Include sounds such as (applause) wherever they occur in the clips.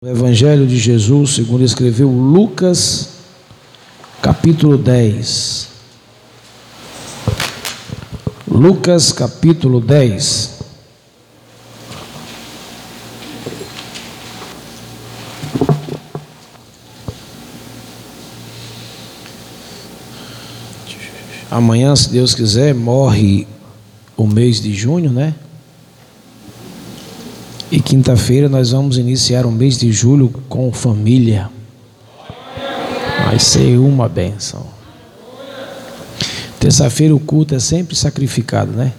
O Evangelho de Jesus, segundo escreveu Lucas, capítulo 10. Lucas, capítulo 10. Amanhã, se Deus quiser, morre o mês de junho, né? E quinta-feira nós vamos iniciar o mês de julho com família. Vai ser uma benção. Terça-feira o culto é sempre sacrificado, né?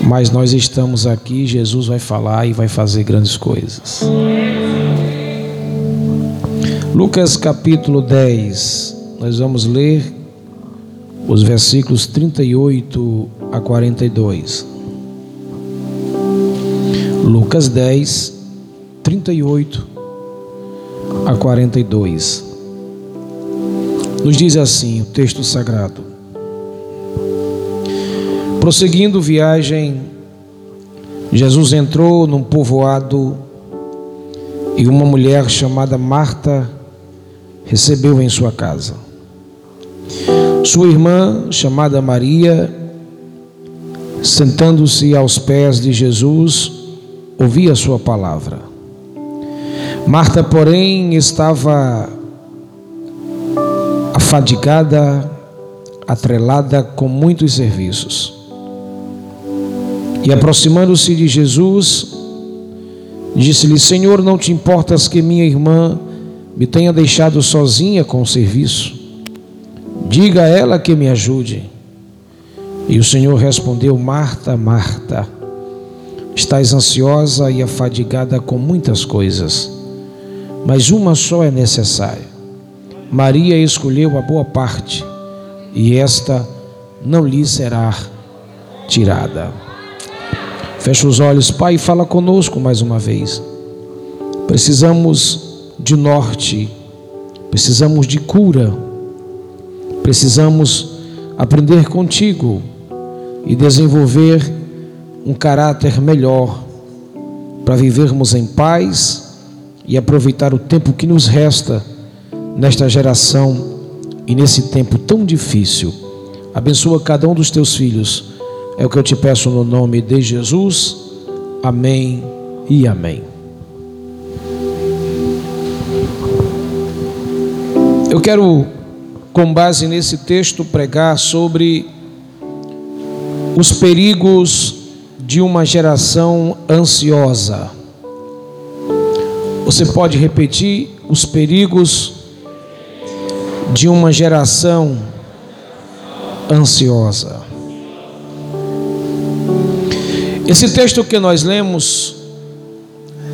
Mas nós estamos aqui, Jesus vai falar e vai fazer grandes coisas. Lucas capítulo 10, nós vamos ler os versículos 38 a 42. Lucas 10, 38 a 42. Nos diz assim o texto sagrado. Prosseguindo viagem, Jesus entrou num povoado e uma mulher chamada Marta recebeu em sua casa. Sua irmã, chamada Maria, sentando-se aos pés de Jesus, ouvia a sua palavra. Marta, porém, estava afadigada, atrelada com muitos serviços. E aproximando-se de Jesus, disse-lhe: Senhor, não te importas que minha irmã me tenha deixado sozinha com o serviço? Diga a ela que me ajude. E o Senhor respondeu: Marta, Marta Estás ansiosa e afadigada com muitas coisas, mas uma só é necessária. Maria escolheu a boa parte, e esta não lhe será tirada. Fecha os olhos, Pai, e fala conosco mais uma vez. Precisamos de norte, precisamos de cura, precisamos aprender contigo e desenvolver um caráter melhor para vivermos em paz e aproveitar o tempo que nos resta nesta geração e nesse tempo tão difícil. Abençoa cada um dos teus filhos. É o que eu te peço no nome de Jesus. Amém e amém. Eu quero, com base nesse texto, pregar sobre os perigos de uma geração ansiosa. Você pode repetir os perigos de uma geração ansiosa. Esse texto que nós lemos,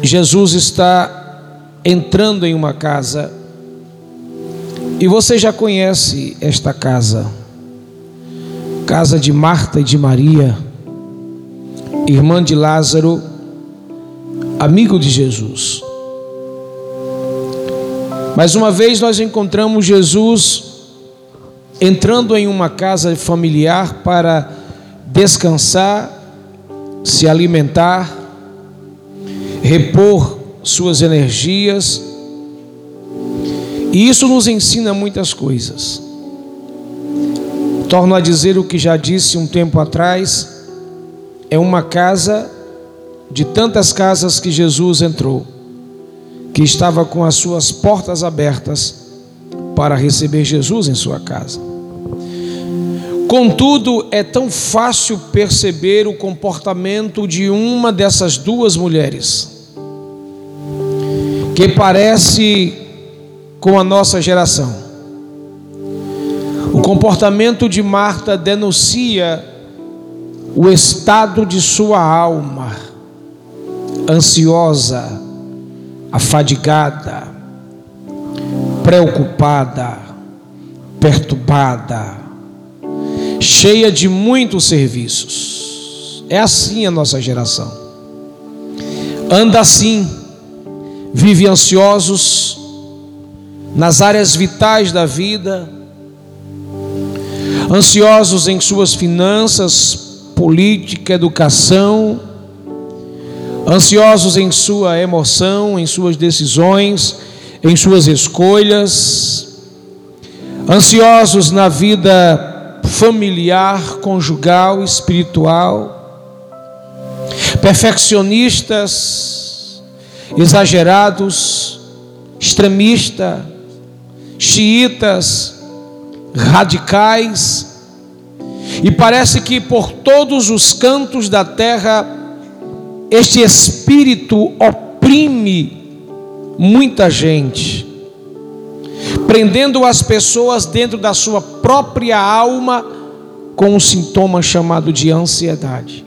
Jesus está entrando em uma casa, e você já conhece esta casa, casa de Marta e de Maria irmã de Lázaro, amigo de Jesus. Mais uma vez nós encontramos Jesus entrando em uma casa familiar para descansar, se alimentar, repor suas energias. E isso nos ensina muitas coisas. Torno a dizer o que já disse um tempo atrás é uma casa de tantas casas que Jesus entrou, que estava com as suas portas abertas para receber Jesus em sua casa. Contudo, é tão fácil perceber o comportamento de uma dessas duas mulheres, que parece com a nossa geração. O comportamento de Marta denuncia o estado de sua alma, ansiosa, afadigada, preocupada, perturbada, cheia de muitos serviços. É assim a nossa geração. Anda assim, vive ansiosos nas áreas vitais da vida, ansiosos em suas finanças, política, educação, ansiosos em sua emoção, em suas decisões, em suas escolhas, ansiosos na vida familiar, conjugal, espiritual, perfeccionistas, exagerados, extremistas, xiitas, radicais, e parece que por todos os cantos da terra este espírito oprime muita gente, prendendo as pessoas dentro da sua própria alma com um sintoma chamado de ansiedade.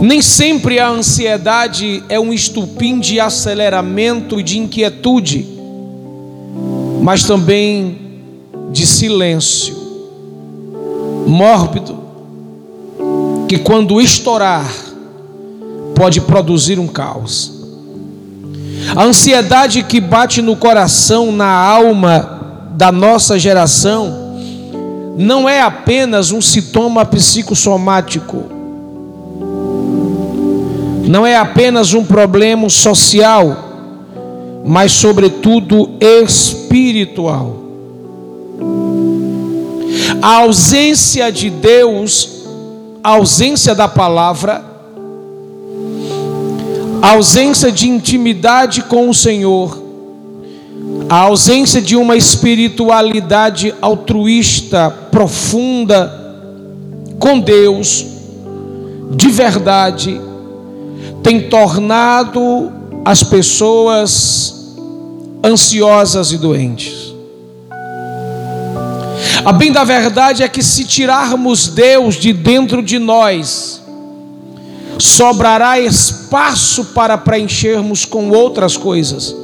Nem sempre a ansiedade é um estupim de aceleramento e de inquietude, mas também de silêncio, mórbido, que quando estourar, pode produzir um caos. A ansiedade que bate no coração, na alma da nossa geração, não é apenas um sintoma psicossomático, não é apenas um problema social, mas, sobretudo, espiritual. A ausência de Deus, a ausência da palavra, a ausência de intimidade com o Senhor, a ausência de uma espiritualidade altruísta, profunda, com Deus, de verdade, tem tornado as pessoas ansiosas e doentes. A bem da verdade é que se tirarmos Deus de dentro de nós, sobrará espaço para preenchermos com outras coisas.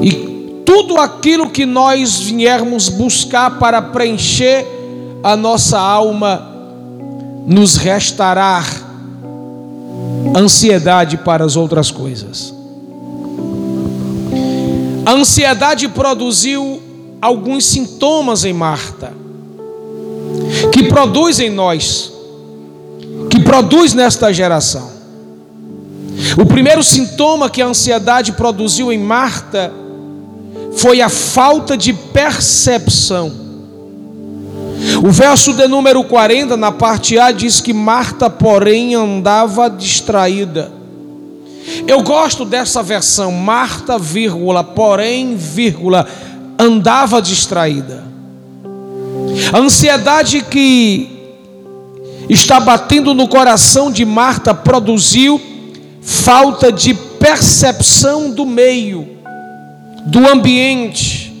E tudo aquilo que nós viermos buscar para preencher a nossa alma, nos restará ansiedade para as outras coisas. A ansiedade produziu alguns sintomas em Marta, que produz em nós, que produz nesta geração. O primeiro sintoma que a ansiedade produziu em Marta foi a falta de percepção. O verso de número 40, na parte A, diz que Marta, porém, andava distraída. Eu gosto dessa versão, Marta, vírgula, porém, vírgula, andava distraída. A ansiedade que está batendo no coração de Marta produziu falta de percepção do meio, do ambiente,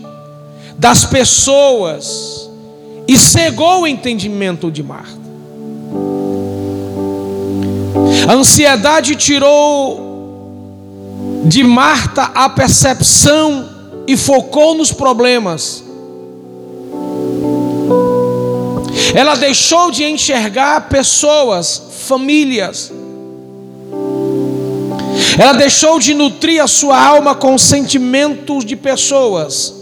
das pessoas e cegou o entendimento de Marta. A ansiedade tirou de Marta a percepção e focou nos problemas. Ela deixou de enxergar pessoas, famílias. Ela deixou de nutrir a sua alma com sentimentos de pessoas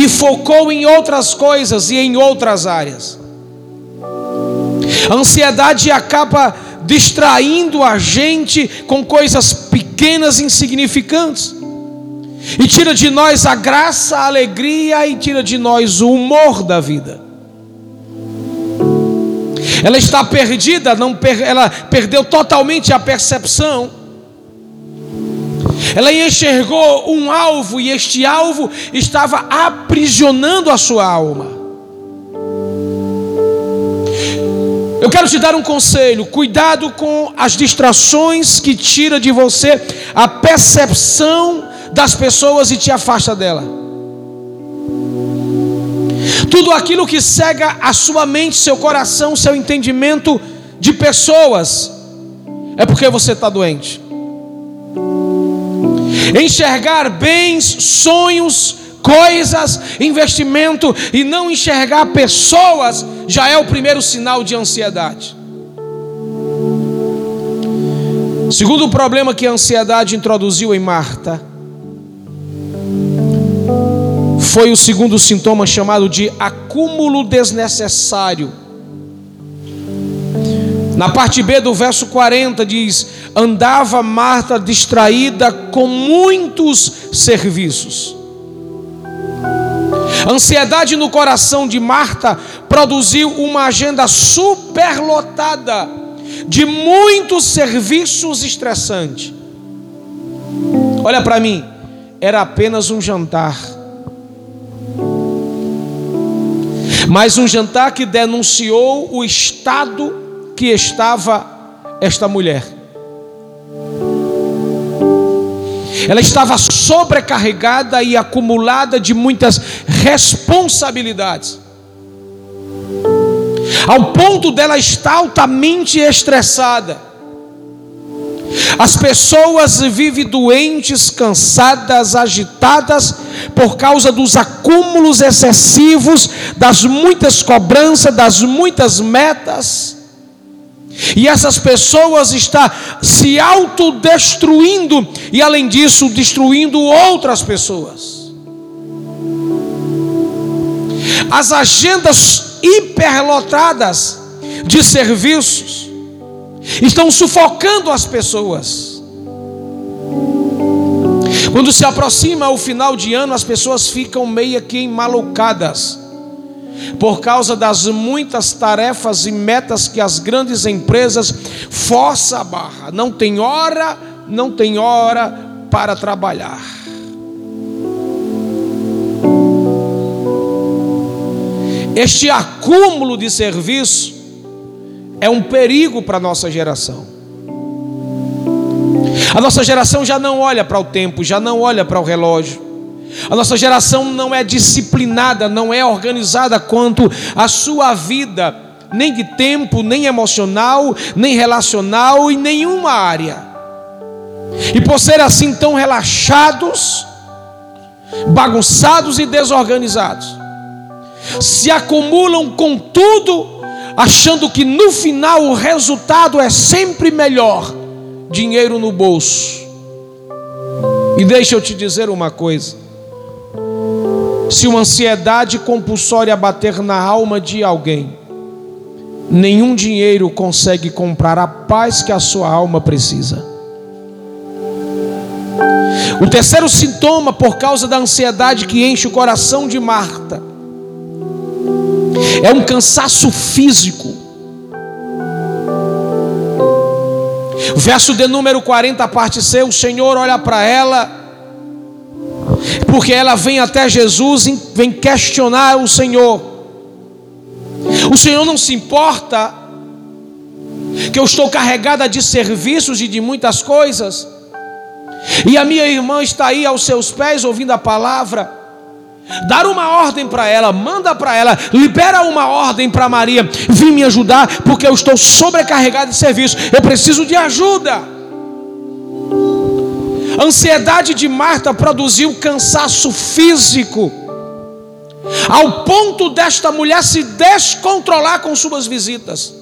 e focou em outras coisas e em outras áreas. A ansiedade acaba distraindo a gente com coisas pequenas insignificantes. E tira de nós a graça, a alegria e tira de nós o humor da vida. Ela está perdida, não per, ela perdeu totalmente a percepção ela enxergou um alvo e este alvo estava aprisionando a sua alma. Eu quero te dar um conselho: cuidado com as distrações que tira de você a percepção das pessoas e te afasta dela. Tudo aquilo que cega a sua mente, seu coração, seu entendimento de pessoas, é porque você está doente enxergar bens, sonhos, coisas, investimento e não enxergar pessoas já é o primeiro sinal de ansiedade. Segundo problema que a ansiedade introduziu em Marta, foi o segundo sintoma chamado de acúmulo desnecessário. Na parte B do verso 40 diz: Andava Marta distraída com muitos serviços. Ansiedade no coração de Marta produziu uma agenda superlotada de muitos serviços estressantes. Olha para mim, era apenas um jantar. Mas um jantar que denunciou o estado que estava esta mulher. Ela estava sobrecarregada e acumulada de muitas responsabilidades. Ao ponto dela estar altamente estressada. As pessoas vivem doentes, cansadas, agitadas por causa dos acúmulos excessivos, das muitas cobranças, das muitas metas. E essas pessoas estão se autodestruindo e, além disso, destruindo outras pessoas. As agendas hiperlotadas de serviços estão sufocando as pessoas. Quando se aproxima o final de ano, as pessoas ficam meio que malucadas por causa das muitas tarefas e metas que as grandes empresas forçam a barra. Não tem hora, não tem hora para trabalhar. Este acúmulo de serviço é um perigo para a nossa geração. A nossa geração já não olha para o tempo, já não olha para o relógio. A nossa geração não é disciplinada, não é organizada quanto à sua vida, nem de tempo, nem emocional, nem relacional, em nenhuma área. E por ser assim tão relaxados, bagunçados e desorganizados, se acumulam com tudo, achando que no final o resultado é sempre melhor dinheiro no bolso. E deixa eu te dizer uma coisa: se uma ansiedade compulsória bater na alma de alguém, nenhum dinheiro consegue comprar a paz que a sua alma precisa. O terceiro sintoma, por causa da ansiedade que enche o coração de Marta, é um cansaço físico. Verso de número 40, parte C: o Senhor olha para ela porque ela vem até Jesus e vem questionar o Senhor. O Senhor não se importa que eu estou carregada de serviços e de muitas coisas, e a minha irmã está aí aos seus pés ouvindo a palavra. Dar uma ordem para ela, manda para ela, libera uma ordem para Maria, vim me ajudar, porque eu estou sobrecarregado de serviço, eu preciso de ajuda. A ansiedade de Marta produziu cansaço físico, ao ponto desta mulher se descontrolar com suas visitas.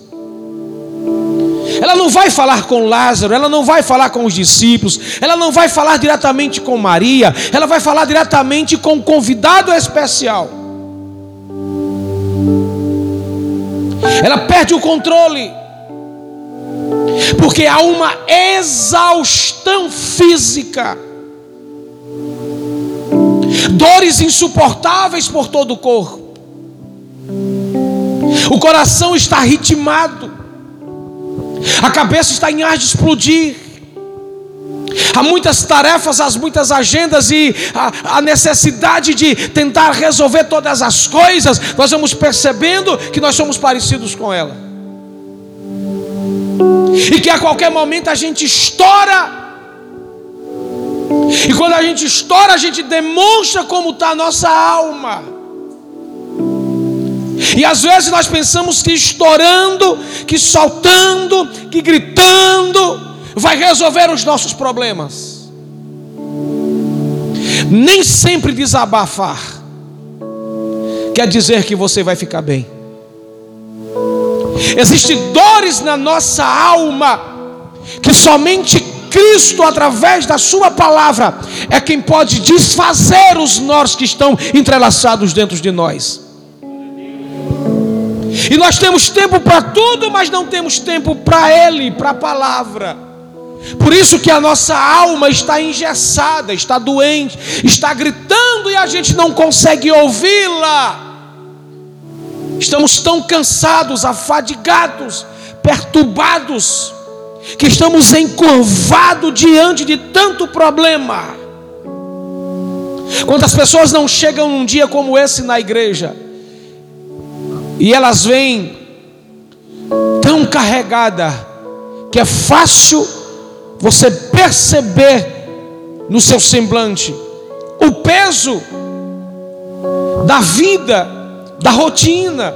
Ela não vai falar com Lázaro, ela não vai falar com os discípulos, ela não vai falar diretamente com Maria, ela vai falar diretamente com um convidado especial. Ela perde o controle porque há uma exaustão física, dores insuportáveis por todo o corpo, o coração está ritmado, a cabeça está em ar de explodir. Há muitas tarefas, há muitas agendas e a, a, necessidade de tentar resolver todas as coisas, nós vamos percebendo que nós somos parecidos com ela e que a qualquer momento a gente estoura. E quando a gente estoura, a gente demonstra como está a nossa alma. E às vezes nós pensamos que estourando, que soltando, que gritando, vai resolver os nossos problemas. Nem sempre desabafar quer dizer que você vai ficar bem. Existem dores na nossa alma que somente Cristo, através da Sua palavra, é quem pode desfazer os nós que estão entrelaçados dentro de nós. E nós temos tempo para tudo, mas não temos tempo para Ele, para a palavra. Por isso que a nossa alma está engessada, está doente, está gritando e a gente não consegue ouvi-la. Estamos tão cansados, afadigados, perturbados, que estamos encurvados diante de tanto problema. Quantas pessoas não chegam num dia como esse na igreja e elas vêm tão carregada que é fácil você perceber no seu semblante o peso da vida, da rotina,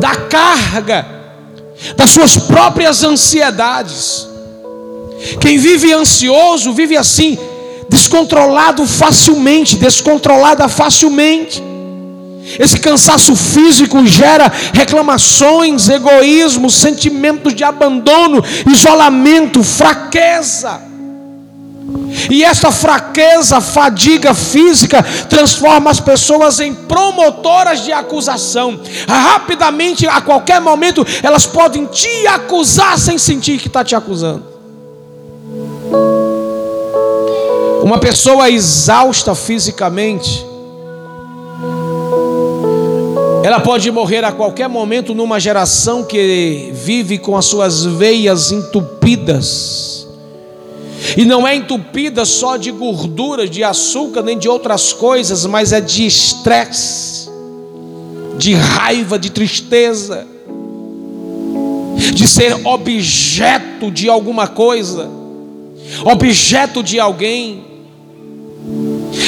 da carga, das suas próprias ansiedades. Quem vive ansioso vive assim, descontrolado facilmente, descontrolada facilmente. Esse cansaço físico gera reclamações, egoísmo, sentimentos de abandono, isolamento, fraqueza. E essa fraqueza, fadiga física, transforma as pessoas em promotoras de acusação. Rapidamente, a qualquer momento, elas podem te acusar sem sentir que está te acusando. Uma pessoa exausta fisicamente, ela pode morrer a qualquer momento numa geração que vive com as suas veias entupidas. E não é entupida só de gordura, de açúcar, nem de outras coisas, mas é de estresse, de raiva, de tristeza, de ser objeto de alguma coisa, objeto de alguém,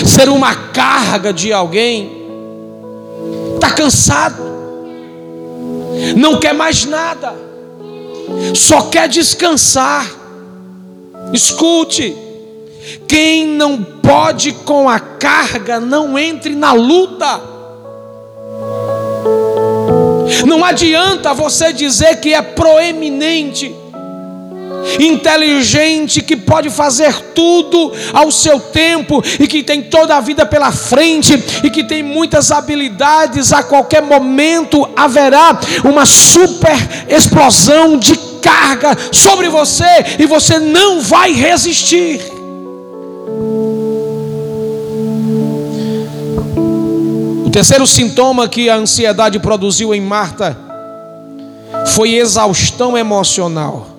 ser uma carga de alguém está cansado, não quer mais nada, só quer descansar. Escute, quem não pode com a carga, não entre na luta. Não adianta você dizer que é proeminente inteligente, que pode fazer tudo ao seu tempo e que tem toda a vida pela frente e que tem muitas habilidades, a qualquer momento haverá uma super explosão de carga sobre você e você não vai resistir. O terceiro sintoma que a ansiedade produziu em Marta foi exaustão emocional.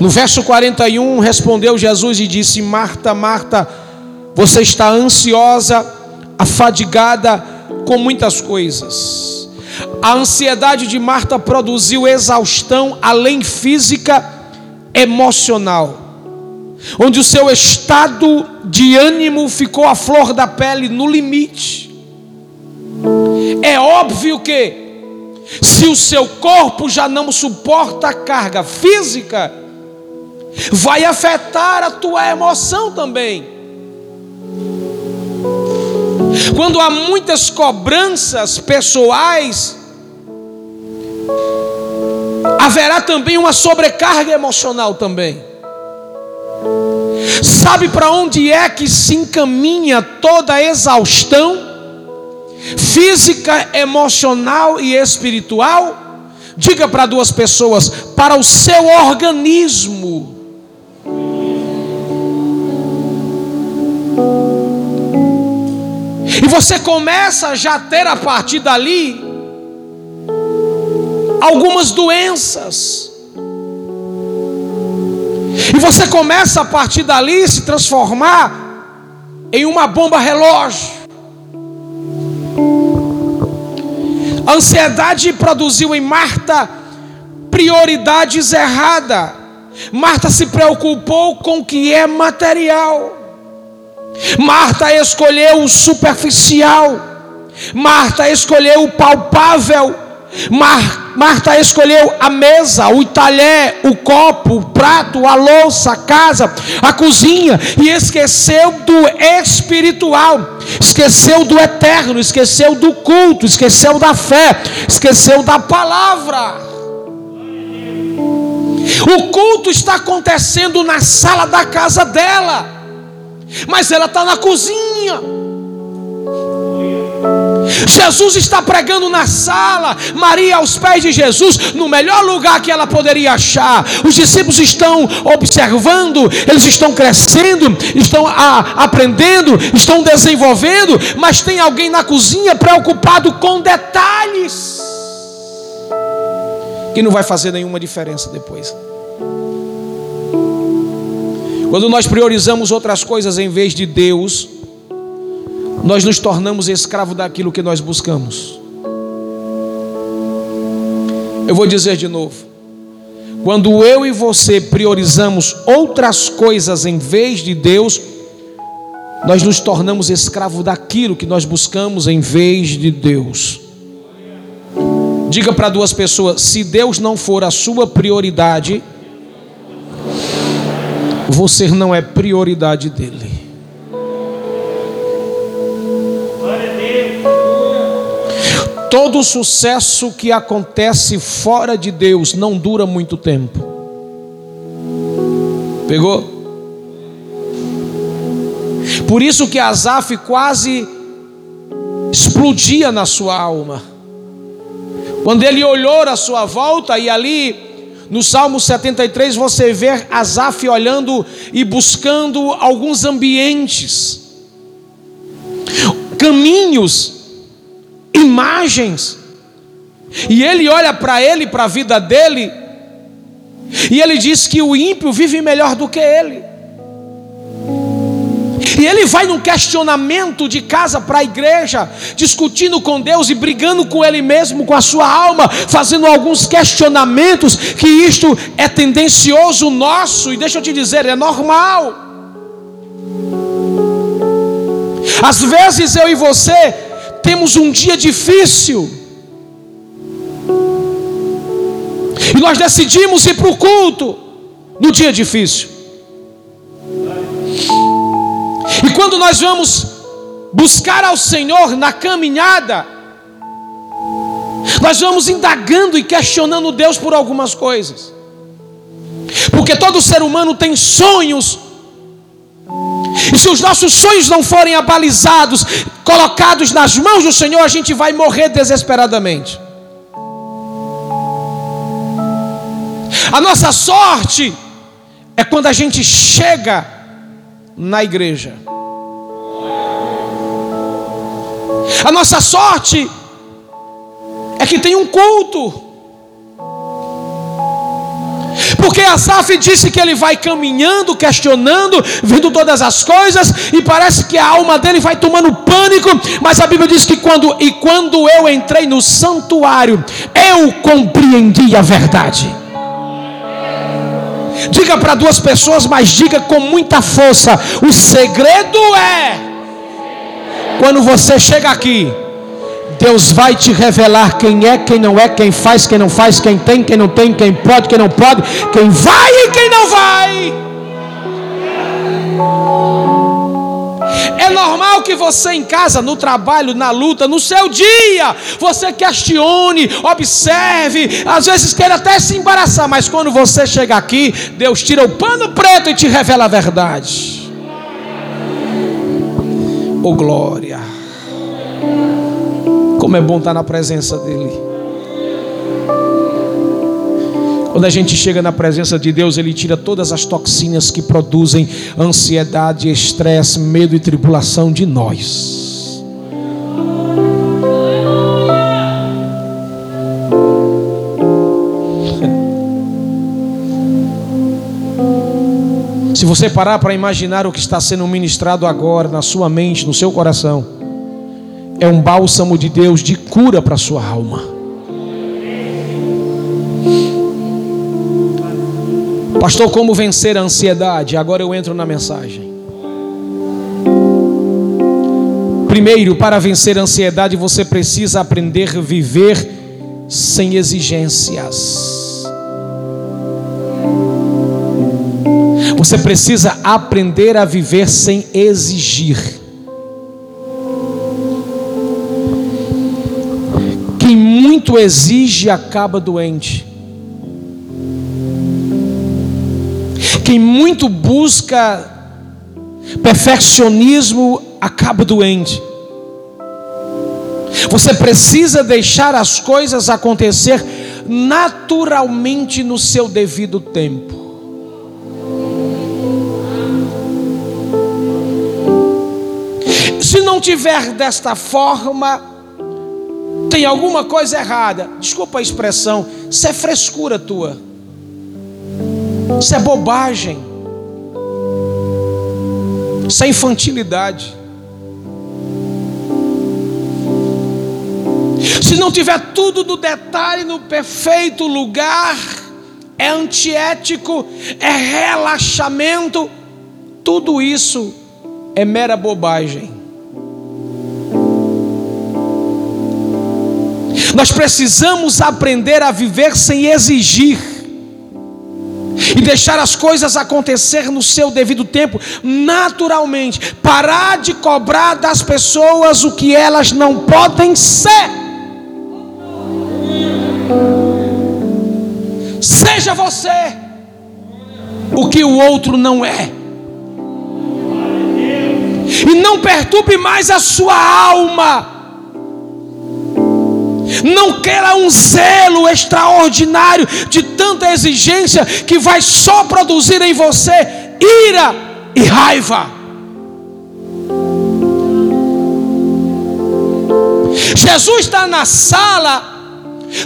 No verso 41, respondeu Jesus e disse: Marta, Marta, você está ansiosa, afadigada com muitas coisas. A ansiedade de Marta produziu exaustão, além física, emocional, onde o seu estado de ânimo ficou à flor da pele, no limite. É óbvio que, se o seu corpo já não suporta a carga física, vai afetar a tua emoção também. Quando há muitas cobranças pessoais, haverá também uma sobrecarga emocional também. Sabe para onde é que se encaminha toda a exaustão física, emocional e espiritual? Diga para duas pessoas: para o seu organismo. E você começa já a ter a partir dali algumas doenças. E você começa a partir dali se transformar em uma bomba relógio. A ansiedade produziu em Marta prioridades erradas. Marta se preocupou com o que é material. Marta escolheu o superficial, Marta escolheu o palpável, Mar, Marta escolheu a mesa, o talher, o copo, o prato, a louça, a casa, a cozinha e esqueceu do espiritual, esqueceu do eterno, esqueceu do culto, esqueceu da fé, esqueceu da palavra. O culto está acontecendo na sala da casa dela mas ela está na cozinha. Jesus está pregando na sala, Maria aos pés de Jesus, no melhor lugar que ela poderia achar. Os discípulos estão observando, eles estão crescendo, estão a, aprendendo, estão desenvolvendo, mas tem alguém na cozinha preocupado com detalhes que não vai fazer nenhuma diferença depois. Quando nós priorizamos outras coisas em vez de Deus, nós nos tornamos escravo daquilo que nós buscamos. Eu vou dizer de novo. Quando eu e você priorizamos outras coisas em vez de Deus, nós nos tornamos escravo daquilo que nós buscamos em vez de Deus. Diga para duas pessoas: se Deus não for a sua prioridade, você não é prioridade dele. Todo sucesso que acontece fora de Deus não dura muito tempo. Pegou? Por isso que Asaf quase explodia na sua alma. Quando ele olhou à sua volta e ali no Salmo 73 você vê Asaf olhando e buscando alguns ambientes, caminhos imagens. E ele olha para ele, para a vida dele, e ele diz que o ímpio vive melhor do que ele. E ele vai num questionamento de casa para a igreja, discutindo com Deus e brigando com ele mesmo, com a sua alma, fazendo alguns questionamentos, que isto é tendencioso nosso, e deixa eu te dizer, é normal. Às vezes eu e você temos um dia difícil. E nós decidimos ir para o culto no dia difícil. E quando nós vamos buscar ao Senhor na caminhada, nós vamos indagando e questionando Deus por algumas coisas. Porque todo ser humano tem sonhos e se os nossos sonhos não forem abalizados, colocados nas mãos do Senhor, a gente vai morrer desesperadamente. A nossa sorte é quando a gente chega na igreja. A nossa sorte é que tem um culto. Porque Asaf disse que ele vai caminhando, questionando, vendo todas as coisas, e parece que a alma dele vai tomando pânico, mas a Bíblia diz que quando e quando eu entrei no santuário, eu compreendi a verdade. Diga para duas pessoas, mas diga com muita força: o segredo é quando você chega aqui, Deus vai te revelar quem é, quem não é, quem faz, quem não faz, quem tem, quem não tem, quem pode, quem não pode, quem vai e quem não vai. É normal que você em casa, no trabalho, na luta, no seu dia, você questione, observe, às vezes queira até se embaraçar, mas quando você chega aqui, Deus tira o pano preto e te revela a verdade. Oh glória. Como é bom estar na presença dEle. Quando a gente chega na presença de Deus, Ele tira todas as toxinas que produzem ansiedade, estresse, medo e tribulação de nós. Se você parar para imaginar o que está sendo ministrado agora na sua mente, no seu coração, é um bálsamo de Deus de cura para a sua alma. Pastor, como vencer a ansiedade? Agora eu entro na mensagem. Primeiro, para vencer a ansiedade, você precisa aprender a viver sem exigências. Você precisa aprender a viver sem exigir. muito exige acaba doente. Quem muito busca perfeccionismo acaba doente. Você precisa deixar as coisas acontecer naturalmente no seu devido tempo. Se não tiver desta forma, tem alguma coisa errada. Desculpa a expressão, isso é frescura tua. Isso é bobagem. Isso é infantilidade. Se não tiver tudo no detalhe, no perfeito lugar, é antiético, é relaxamento, tudo isso é mera bobagem. Nós precisamos aprender a viver sem exigir e deixar as coisas acontecer no seu devido tempo, naturalmente. Parar de cobrar das pessoas o que elas não podem ser. Seja você o que o outro não é. E não perturbe mais a sua alma não queira um zelo extraordinário de tanta exigência que vai só produzir em você ira e raiva. Jesus está na sala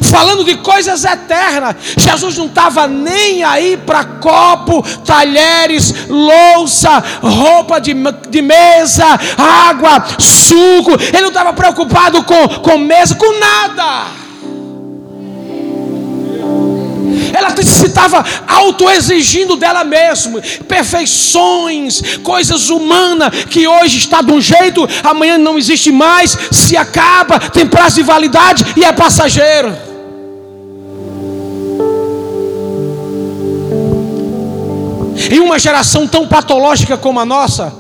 falando de coisas eternas. Jesus não estava nem aí para copo, talheres, louça, roupa de, de mesa, água, suco. Ele não estava preocupado com, com mesa, com nada. Ela se estava autoexigindo dela mesma, perfeições, coisas humanas que hoje está de um jeito, amanhã não existe mais, se acaba, tem prazo de validade e é passageiro. Em uma geração tão patológica como a nossa,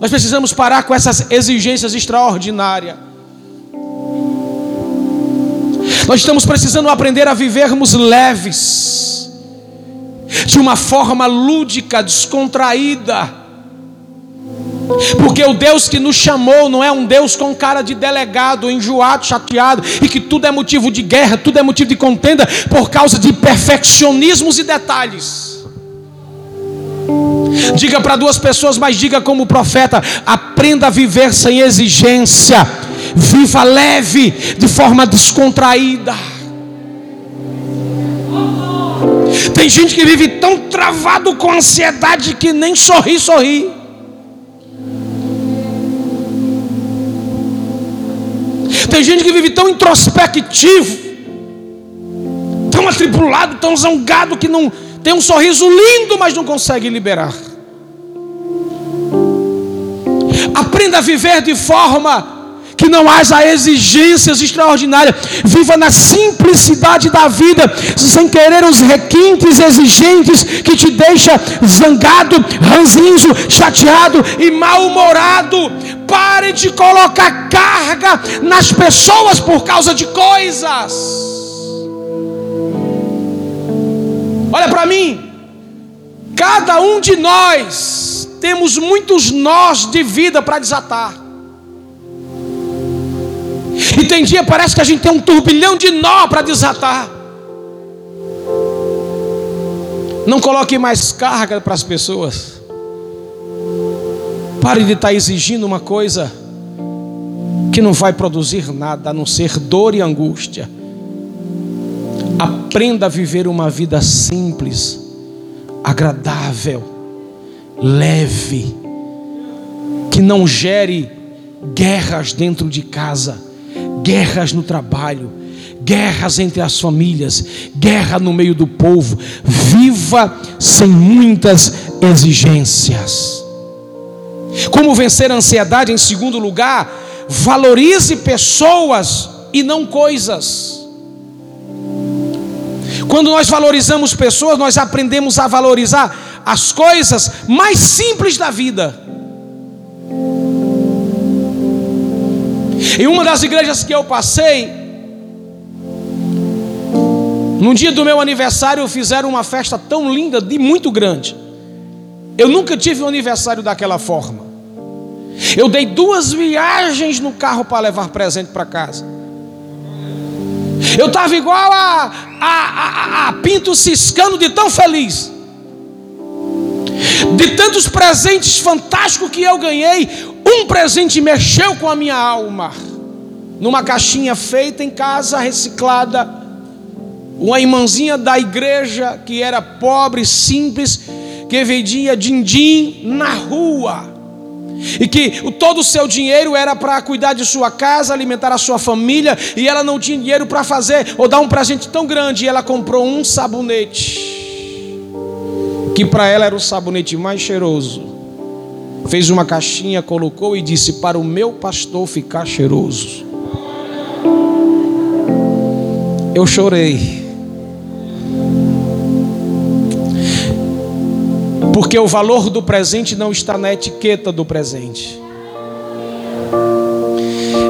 nós precisamos parar com essas exigências extraordinárias. Nós estamos precisando aprender a vivermos leves, de uma forma lúdica, descontraída. Porque o Deus que nos chamou não é um Deus com cara de delegado, enjoado, chateado, e que tudo é motivo de guerra, tudo é motivo de contenda por causa de perfeccionismos e detalhes. Diga para duas pessoas, mas diga como profeta: aprenda a viver sem exigência viva leve, de forma descontraída. Tem gente que vive tão travado com ansiedade que nem sorri, sorri. Tem gente que vive tão introspectivo, tão atribulado, tão zangado que não tem um sorriso lindo, mas não consegue liberar. Aprenda a viver de forma que não haja exigências extraordinárias, viva na simplicidade da vida, sem querer os requintes exigentes que te deixa zangado, ranzinho, chateado e mal-humorado. Pare de colocar carga nas pessoas por causa de coisas. Olha para mim, cada um de nós temos muitos nós de vida para desatar. E tem dia parece que a gente tem um turbilhão de nó para desatar. Não coloque mais carga para as pessoas. Pare de estar tá exigindo uma coisa que não vai produzir nada a não ser dor e angústia. Aprenda a viver uma vida simples, agradável, leve, que não gere guerras dentro de casa guerras no trabalho, guerras entre as famílias, guerra no meio do povo. Viva sem muitas exigências. Como vencer a ansiedade? Em segundo lugar, valorize pessoas e não coisas. Quando nós valorizamos pessoas, nós aprendemos a valorizar as coisas mais simples da vida. Em uma das igrejas que eu passei, no dia do meu aniversário, fizeram uma festa tão linda, de muito grande. Eu nunca tive um aniversário daquela forma. Eu dei duas viagens no carro para levar presente para casa. Eu estava igual a, a, a, a Pinto ciscando de tão feliz. De tantos presentes fantásticos que eu ganhei, um presente mexeu com a minha alma. Numa caixinha feita em casa, reciclada, uma irmãzinha da igreja que era pobre, simples, que vendia din-din na rua e que todo o seu dinheiro era para cuidar de sua casa, alimentar a sua família, e ela não tinha dinheiro para fazer ou dar um presente tão grande, e ela comprou um sabonete, que para ela era o sabonete mais cheiroso. Fez uma caixinha, colocou e disse: Para o meu pastor ficar cheiroso. Eu chorei. Porque o valor do presente não está na etiqueta do presente,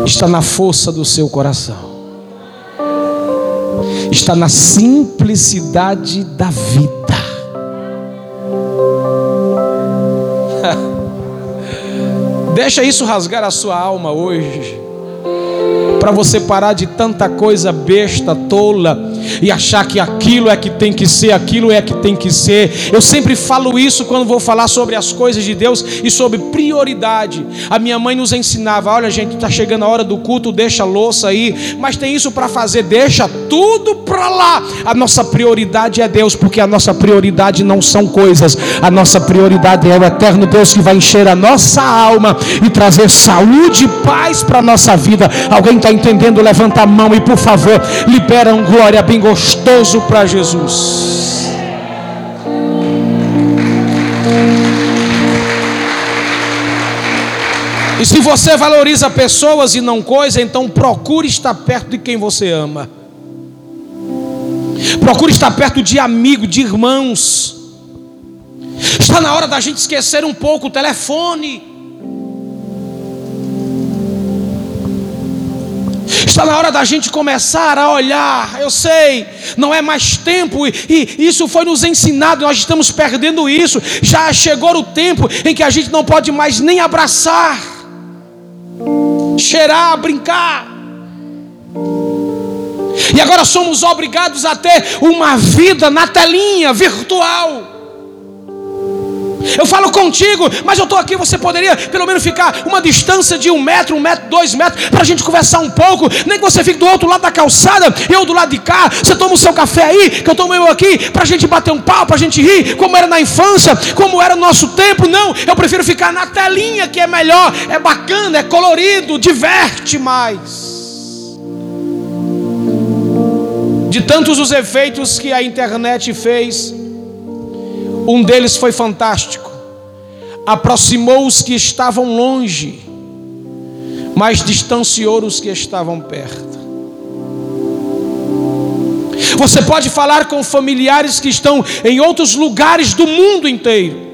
está na força do seu coração, está na simplicidade da vida. Deixa isso rasgar a sua alma hoje, para você parar de tanta coisa besta, tola e achar que aquilo é que tem que ser, aquilo é que tem que ser. Eu sempre falo isso quando vou falar sobre as coisas de Deus e sobre prioridade. A minha mãe nos ensinava: olha, gente, está chegando a hora do culto, deixa a louça aí, mas tem isso para fazer, deixa tudo para lá. A nossa prioridade é Deus, porque a nossa prioridade não são coisas, a nossa prioridade é o eterno Deus que vai encher a nossa alma e trazer saúde e paz para a nossa vida. Alguém está entendendo? Levanta a mão e, por favor, libera um glória bem gostoso para Jesus. E se você valoriza pessoas e não coisas, então procure estar perto de quem você ama. Procure estar perto de amigo, de irmãos. Está na hora da gente esquecer um pouco o telefone. Está na hora da gente começar a olhar. Eu sei, não é mais tempo, e, e, isso foi nos ensinado, nós estamos perdendo isso. Já chegou o tempo em que a gente não pode mais nem abraçar, cheirar, brincar. E agora somos obrigados a ter uma vida na telinha virtual. Eu falo contigo, mas eu estou aqui. Você poderia pelo menos ficar uma distância de um metro, um metro, dois metros, para a gente conversar um pouco. Nem que você fique do outro lado da calçada, eu do lado de cá. Você toma o seu café aí, que eu tomo eu aqui, para a gente bater um pau, para a gente rir, como era na infância, como era no nosso tempo. Não, eu prefiro ficar na telinha, que é melhor, é bacana, é colorido, diverte mais. De tantos os efeitos que a internet fez um deles foi fantástico. Aproximou os que estavam longe, mas distanciou os que estavam perto. Você pode falar com familiares que estão em outros lugares do mundo inteiro.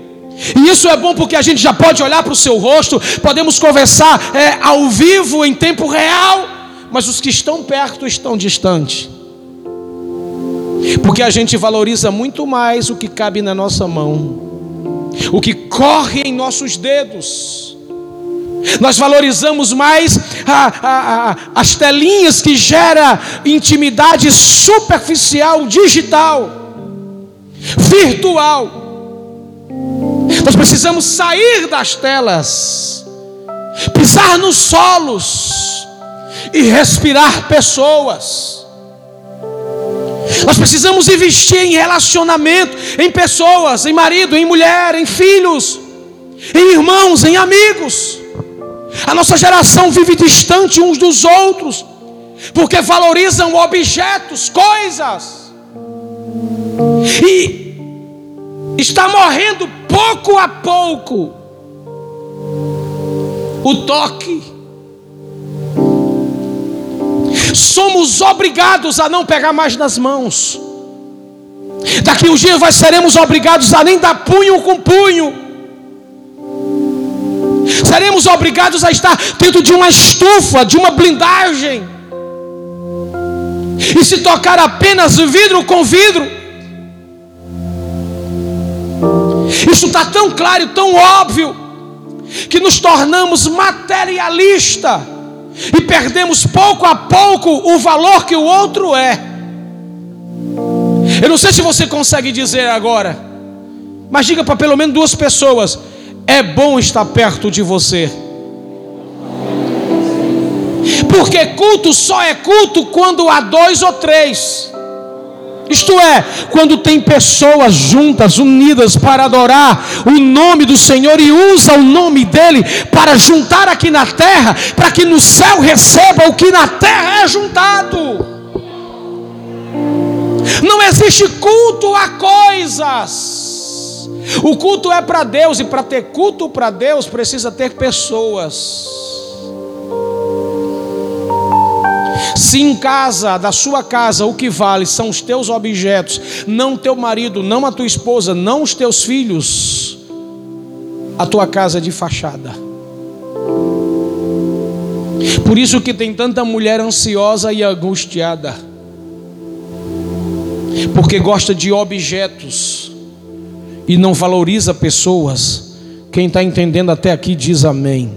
E isso é bom porque a gente já pode olhar para o seu rosto, podemos conversar é, ao vivo, em tempo real, mas os que estão perto estão distantes. Porque a gente valoriza muito mais o que cabe na nossa mão, o que corre em nossos dedos. Nós valorizamos mais a, a, a, as telinhas que gera intimidade superficial, digital, virtual. Nós precisamos sair das telas, pisar nos solos e respirar pessoas. Nós precisamos investir em relacionamento, em pessoas, em marido, em mulher, em filhos, em irmãos, em amigos. A nossa geração vive distante uns dos outros, porque valorizam objetos, coisas, e está morrendo pouco a pouco o toque somos obrigados a não pegar mais nas mãos. Daqui uns dias nós seremos obrigados a nem dar punho com punho. Seremos obrigados a estar dentro de uma estufa, de uma blindagem. E se tocar apenas vidro com vidro. Isso está tão claro, tão óbvio. que nos tornamos materialista e perdemos pouco a pouco o valor que o outro é. Eu não sei se você consegue dizer agora, mas diga para pelo menos duas pessoas: é bom estar perto de você. Porque culto só é culto quando há dois ou três. Isto é, quando tem pessoas juntas, unidas para adorar o nome do Senhor e usa o nome dele para juntar aqui na terra, para que no céu receba o que na terra é juntado. Não existe culto a coisas. O culto é para Deus e para ter culto para Deus precisa ter pessoas. Se em casa, da sua casa, o que vale são os teus objetos, não teu marido, não a tua esposa, não os teus filhos, a tua casa é de fachada. Por isso que tem tanta mulher ansiosa e angustiada. Porque gosta de objetos e não valoriza pessoas. Quem está entendendo até aqui diz amém.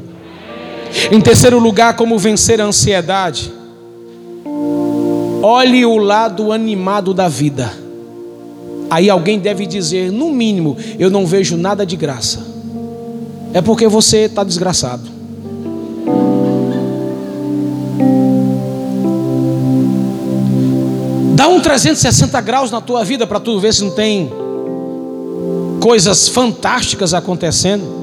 Em terceiro lugar, como vencer a ansiedade? Olhe o lado animado da vida. Aí alguém deve dizer, no mínimo, eu não vejo nada de graça. É porque você está desgraçado. Dá um 360 graus na tua vida para tu ver se não tem coisas fantásticas acontecendo.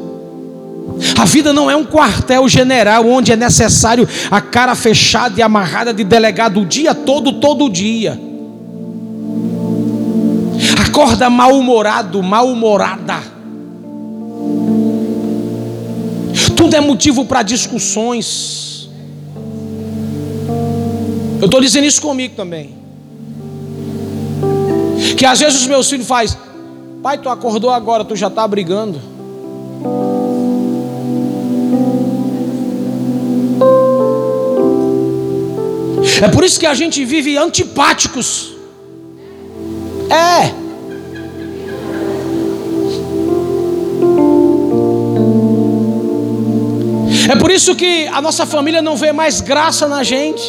A vida não é um quartel general onde é necessário a cara fechada e amarrada de delegado o dia todo, todo dia. Acorda mal-humorado, mal-humorada. Tudo é motivo para discussões. Eu estou dizendo isso comigo também. Que às vezes os meus filhos fazem, pai, tu acordou agora, tu já está brigando. É por isso que a gente vive antipáticos. É. É por isso que a nossa família não vê mais graça na gente.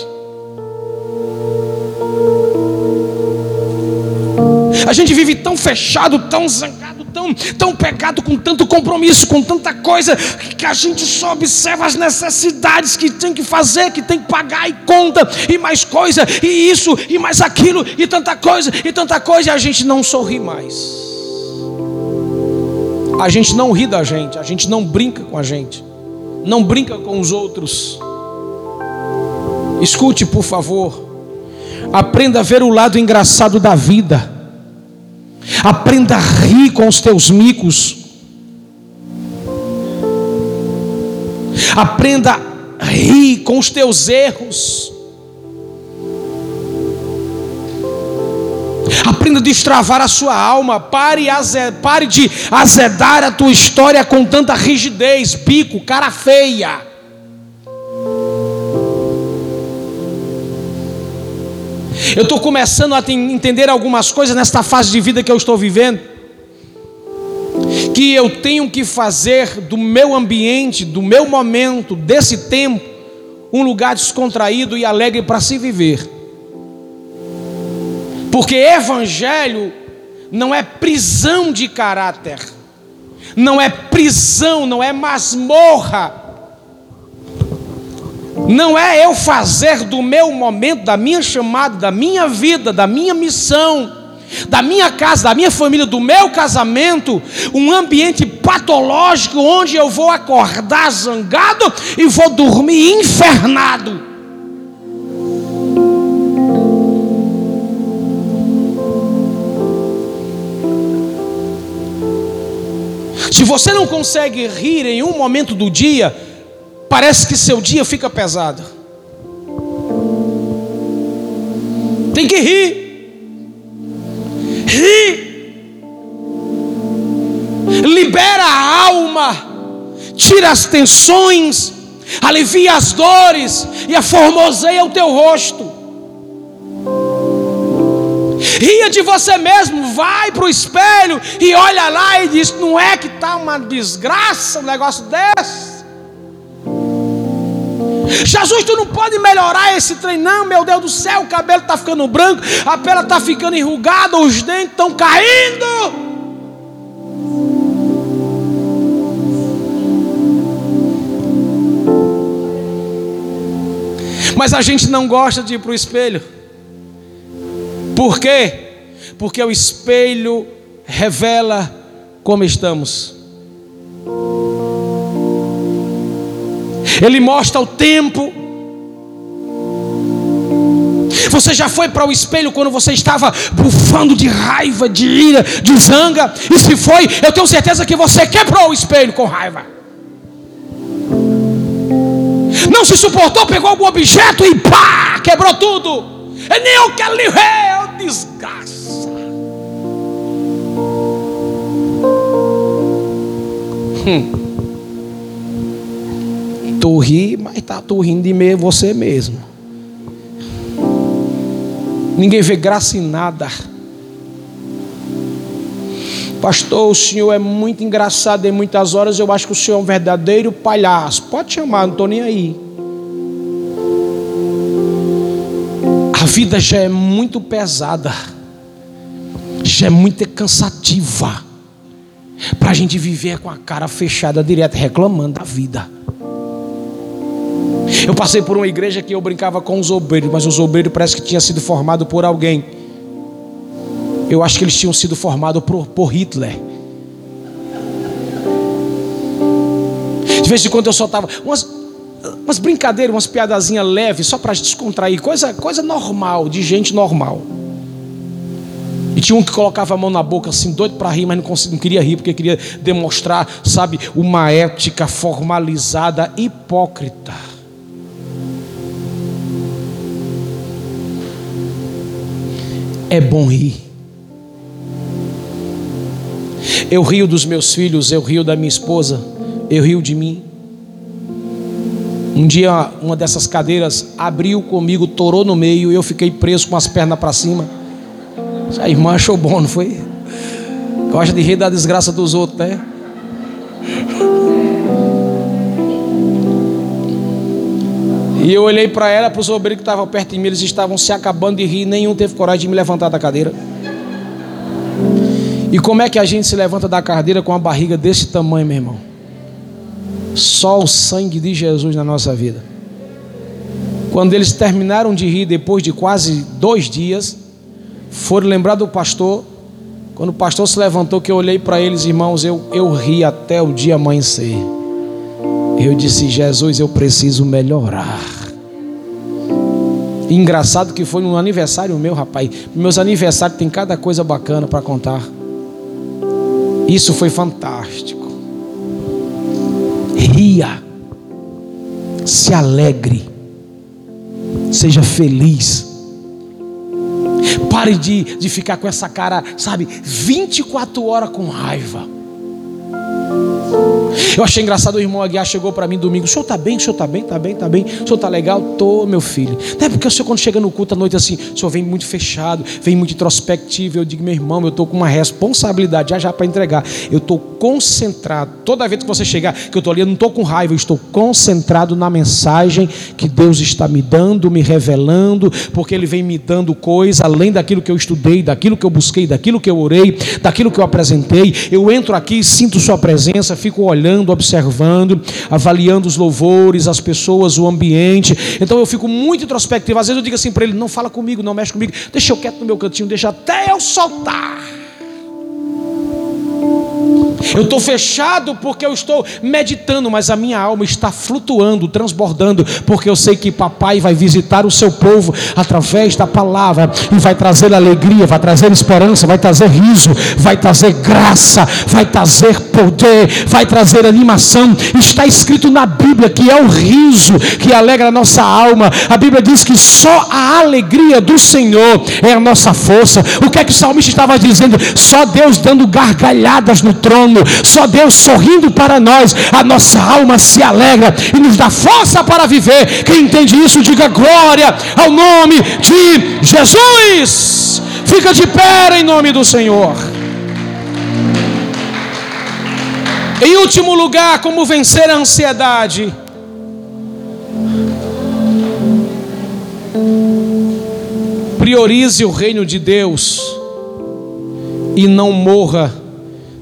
A gente vive tão fechado, tão zangado, tão, tão pegado com tanto compromisso, com tanta coisa, que a gente só observa as necessidades que tem que fazer, que tem que pagar e conta, e mais coisa, e isso, e mais aquilo, e tanta coisa, e tanta coisa, e a gente não sorri mais. A gente não ri da gente, a gente não brinca com a gente, não brinca com os outros. Escute, por favor. Aprenda a ver o lado engraçado da vida. Aprenda a rir com os teus micos. Aprenda a rir com os teus erros. Aprenda a destravar a sua alma. Pare, pare de azedar a tua história com tanta rigidez, bico, cara feia. Eu estou começando a entender algumas coisas nesta fase de vida que eu estou vivendo. Que eu tenho que fazer do meu ambiente, do meu momento, desse tempo, um lugar descontraído e alegre para se viver. Porque evangelho não é prisão de caráter, não é prisão, não é masmorra não é eu fazer do meu momento, da minha chamada, da minha vida, da minha missão, da minha casa, da minha família, do meu casamento, um ambiente patológico onde eu vou acordar zangado e vou dormir infernado. Se você não consegue rir em um momento do dia, parece que seu dia fica pesado. Tem que rir. Rir. Libera a alma, tira as tensões, alivia as dores e aformoseia o teu rosto. Ria de você mesmo, vai para o espelho e olha lá e diz: não é que está uma desgraça um negócio desse? Jesus, tu não pode melhorar esse trem, não, meu Deus do céu, o cabelo está ficando branco, a pele está ficando enrugada, os dentes estão caindo. Mas a gente não gosta de ir para o espelho. Por quê? Porque o espelho revela como estamos. Ele mostra o tempo. Você já foi para o espelho quando você estava bufando de raiva, de ira, de zanga? E se foi, eu tenho certeza que você quebrou o espelho com raiva. Não se suportou, pegou algum objeto e pá, quebrou tudo. É nem quero lhe ver, é desgraça. Hum. Tu ri, mas tá tu rindo de meio você mesmo. Ninguém vê graça em nada. Pastor, o senhor é muito engraçado em muitas horas. Eu acho que o senhor é um verdadeiro palhaço. Pode chamar, não estou nem aí. A vida já é muito pesada, já é muito cansativa, para a gente viver com a cara fechada direto, reclamando da vida. Eu passei por uma igreja que eu brincava com os obreiros, mas os obreiros parece que tinha sido formado por alguém. Eu acho que eles tinham sido formados por, por Hitler. De vez em quando eu soltava umas, umas brincadeiras, umas piadazinhas leves, só para descontrair, coisa, coisa normal, de gente normal. E tinha um que colocava a mão na boca assim, doido para rir, mas não, conseguia, não queria rir, porque queria demonstrar, sabe, uma ética formalizada, hipócrita. É bom rir. Eu rio dos meus filhos, eu rio da minha esposa, eu rio de mim. Um dia uma dessas cadeiras abriu comigo, torou no meio, e eu fiquei preso com as pernas para cima. A irmã achou bom, não foi? Gosta de rir da desgraça dos outros, né? E eu olhei para ela, para os obreiros que estavam perto de mim, eles estavam se acabando de rir, nenhum teve coragem de me levantar da cadeira. E como é que a gente se levanta da cadeira com uma barriga desse tamanho, meu irmão? Só o sangue de Jesus na nossa vida. Quando eles terminaram de rir depois de quase dois dias, foram lembrar do pastor. Quando o pastor se levantou, que eu olhei para eles, irmãos, eu, eu ri até o dia amanhecer. Eu disse, Jesus, eu preciso melhorar. engraçado que foi no aniversário meu, rapaz. Meus aniversários tem cada coisa bacana para contar. Isso foi fantástico. Ria, se alegre, seja feliz. Pare de, de ficar com essa cara, sabe, 24 horas com raiva. Eu achei engraçado o irmão Aguiar chegou para mim domingo. O senhor está bem? O senhor está bem? Está bem? Está bem? O senhor está legal? Tô, meu filho. Não é porque o senhor, quando chega no culto à noite assim, o senhor vem muito fechado, vem muito introspectivo. Eu digo, meu irmão, eu estou com uma responsabilidade já já para entregar. Eu estou concentrado. Toda vez que você chegar, que eu estou ali, eu não estou com raiva, eu estou concentrado na mensagem que Deus está me dando, me revelando, porque Ele vem me dando coisa além daquilo que eu estudei, daquilo que eu busquei, daquilo que eu orei, daquilo que eu apresentei. Eu entro aqui, sinto Sua presença, fico olhando olhando, observando, avaliando os louvores, as pessoas, o ambiente. Então eu fico muito introspectivo. Às vezes eu digo assim para ele: não fala comigo, não mexe comigo, deixa eu quieto no meu cantinho, deixa até eu soltar. Eu estou fechado porque eu estou meditando, mas a minha alma está flutuando, transbordando, porque eu sei que papai vai visitar o seu povo através da palavra e vai trazer alegria, vai trazer esperança, vai trazer riso, vai trazer graça, vai trazer poder, vai trazer animação. Está escrito na Bíblia que é o riso que alegra a nossa alma. A Bíblia diz que só a alegria do Senhor é a nossa força. O que é que o salmista estava dizendo? Só Deus dando gargalhadas no trono só Deus sorrindo para nós, a nossa alma se alegra e nos dá força para viver. Quem entende isso, diga glória ao nome de Jesus. Fica de pé em nome do Senhor. Em último lugar, como vencer a ansiedade? Priorize o reino de Deus e não morra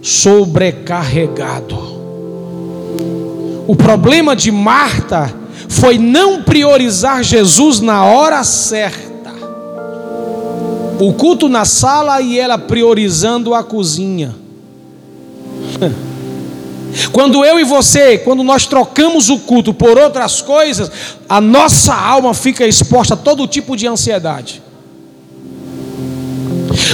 sobrecarregado. O problema de Marta foi não priorizar Jesus na hora certa. O culto na sala e ela priorizando a cozinha. (laughs) Quando eu e você, quando nós trocamos o culto por outras coisas, a nossa alma fica exposta a todo tipo de ansiedade.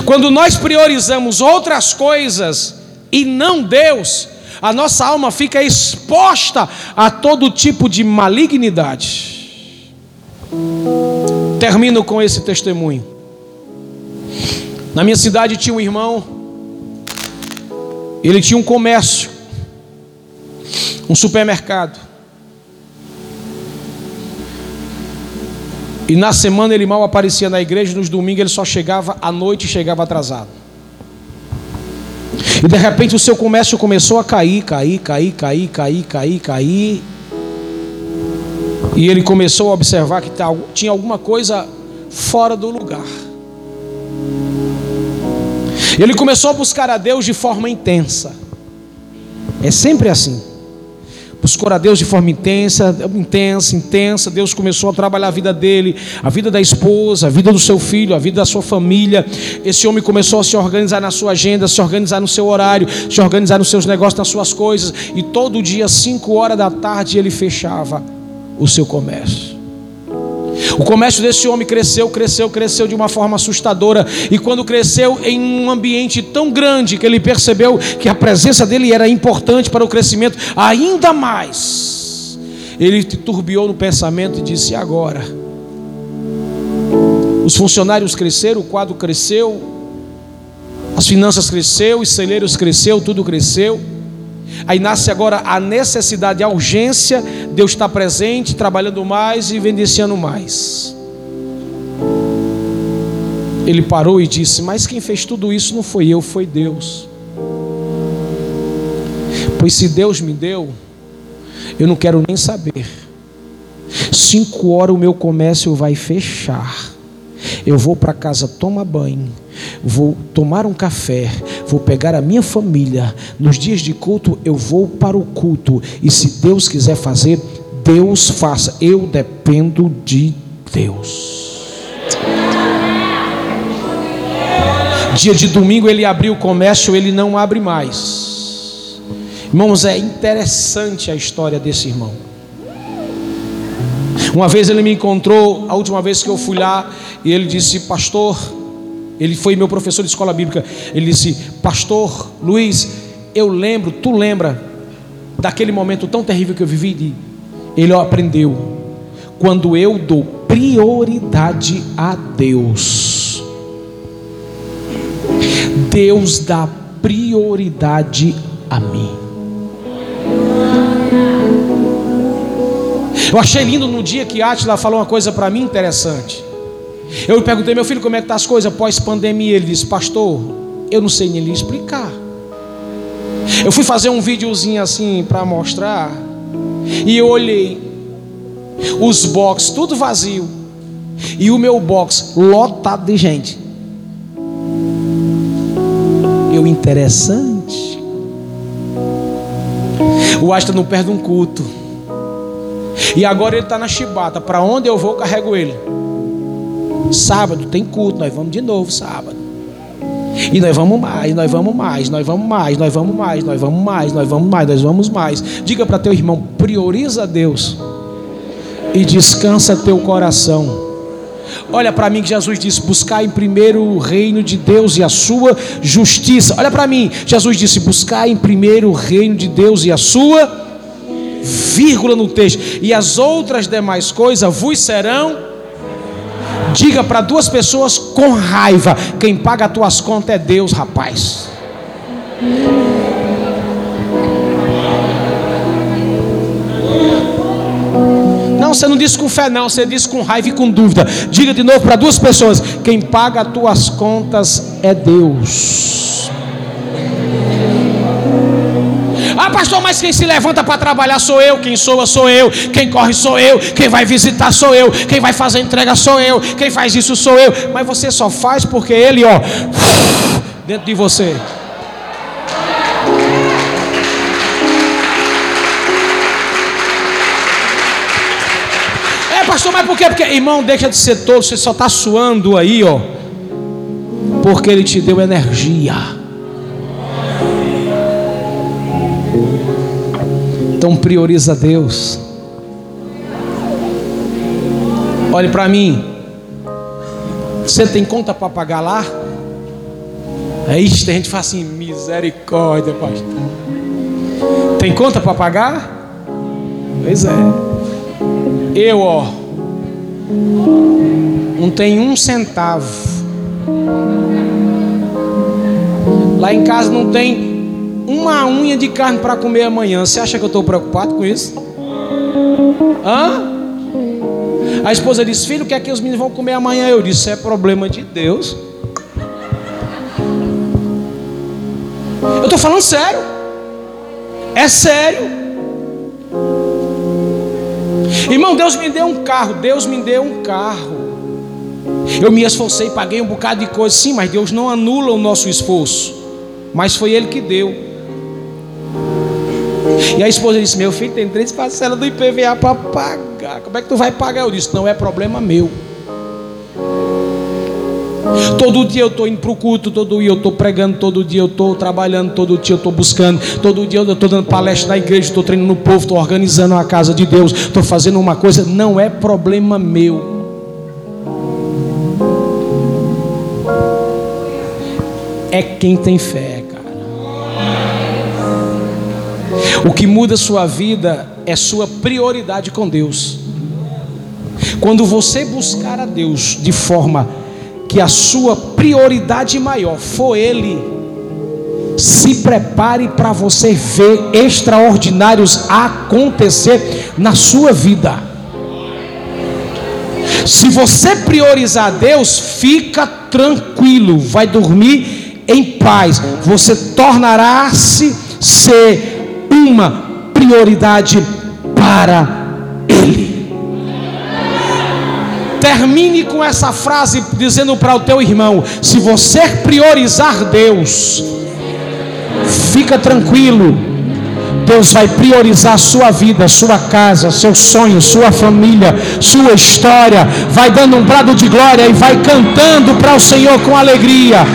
Quando nós priorizamos outras coisas e não Deus, a nossa alma fica exposta a todo tipo de malignidade. Termino com esse testemunho. Na minha cidade tinha um irmão, ele tinha um comércio, um supermercado. E na semana ele mal aparecia na igreja, nos domingos ele só chegava à noite e chegava atrasado. E de repente o seu comércio começou a cair, cair, cair, cair, cair, cair, cair. E ele começou a observar que tinha alguma coisa fora do lugar. Ele começou a buscar a Deus de forma intensa. É sempre assim buscou a Deus de forma intensa, intensa, intensa. Deus começou a trabalhar a vida dele, a vida da esposa, a vida do seu filho, a vida da sua família. Esse homem começou a se organizar na sua agenda, se organizar no seu horário, se organizar nos seus negócios, nas suas coisas. E todo dia, 5 horas da tarde, ele fechava o seu comércio. O comércio desse homem cresceu, cresceu, cresceu de uma forma assustadora. E quando cresceu em um ambiente tão grande que ele percebeu que a presença dele era importante para o crescimento ainda mais, ele turbiou no pensamento e disse: agora? Os funcionários cresceram, o quadro cresceu, as finanças cresceu, os celeiros cresceu, tudo cresceu. Aí nasce agora a necessidade, a urgência, Deus está presente, trabalhando mais e vendiciando mais. Ele parou e disse: Mas quem fez tudo isso não foi eu, foi Deus. Pois se Deus me deu, eu não quero nem saber. Cinco horas o meu comércio vai fechar. Eu vou para casa tomar banho, vou tomar um café, vou pegar a minha família. Nos dias de culto, eu vou para o culto. E se Deus quiser fazer, Deus faça. Eu dependo de Deus. Dia de domingo ele abriu o comércio, ele não abre mais. Irmãos, é interessante a história desse irmão. Uma vez ele me encontrou, a última vez que eu fui lá, e ele disse: Pastor, ele foi meu professor de escola bíblica. Ele disse: Pastor Luiz, eu lembro, tu lembra daquele momento tão terrível que eu vivi? Ele aprendeu. Quando eu dou prioridade a Deus, Deus dá prioridade a mim. Eu achei lindo no dia que Atila falou uma coisa para mim interessante. Eu perguntei, meu filho, como é que tá as coisas pós-pandemia? Ele disse, pastor, eu não sei nem lhe explicar. Eu fui fazer um videozinho assim para mostrar. E eu olhei. Os box tudo vazio. E o meu box lotado de gente. Eu interessante. O Asta não perde um culto. E agora ele está na chibata. Para onde eu vou, carrego ele. Sábado tem culto, nós vamos de novo sábado. E nós vamos mais, nós vamos mais, nós vamos mais, nós vamos mais, nós vamos mais, nós vamos mais, nós vamos mais. Diga para teu irmão, prioriza Deus e descansa teu coração. Olha para mim que Jesus disse: buscar em primeiro o reino de Deus e a sua justiça. Olha para mim, Jesus disse: buscar em primeiro o reino de Deus e a sua vírgula no texto, e as outras demais coisas vos serão Diga para duas pessoas com raiva: quem paga as tuas contas é Deus, rapaz. Não, você não disse com fé, não, você disse com raiva e com dúvida. Diga de novo para duas pessoas: quem paga as tuas contas é Deus. Ah, pastor, mas quem se levanta para trabalhar sou eu, quem soa sou eu, quem corre sou eu, quem vai visitar sou eu, quem vai fazer entrega sou eu, quem faz isso sou eu. Mas você só faz porque ele, ó, (sighs) dentro de você. É, pastor, mas por quê? Porque, irmão, deixa de ser tolo, você só está suando aí, ó, porque ele te deu energia. Então prioriza Deus. Olhe para mim. Você tem conta para pagar lá? É tem gente que fala assim, misericórdia, pastor. Tem conta para pagar? Pois é. Eu, ó, não tenho um centavo. Lá em casa não tem uma unha de carne para comer amanhã. Você acha que eu estou preocupado com isso? Hã? A esposa disse: Filho, o que é que os meninos vão comer amanhã? Eu disse: É problema de Deus. Eu estou falando sério. É sério. Irmão, Deus me deu um carro. Deus me deu um carro. Eu me esforcei, paguei um bocado de coisa. Sim, mas Deus não anula o nosso esforço. Mas foi Ele que deu. E a esposa disse: Meu filho tem três parcelas do IPVA para pagar. Como é que tu vai pagar? Eu disse: Não é problema meu. Todo dia eu estou indo para o culto, todo dia eu estou pregando, todo dia eu estou trabalhando, todo dia eu estou buscando, todo dia eu estou dando palestra na igreja, estou treinando o povo, estou organizando a casa de Deus, estou fazendo uma coisa, não é problema meu. É quem tem fé. O que muda sua vida é sua prioridade com Deus. Quando você buscar a Deus de forma que a sua prioridade maior for Ele, se prepare para você ver extraordinários acontecer na sua vida. Se você priorizar Deus, fica tranquilo, vai dormir em paz. Você tornará-se ser uma prioridade para Ele. Termine com essa frase dizendo para o teu irmão: se você priorizar Deus, fica tranquilo. Deus vai priorizar sua vida, sua casa, seu sonho, sua família, sua história. Vai dando um brado de glória e vai cantando para o Senhor com alegria.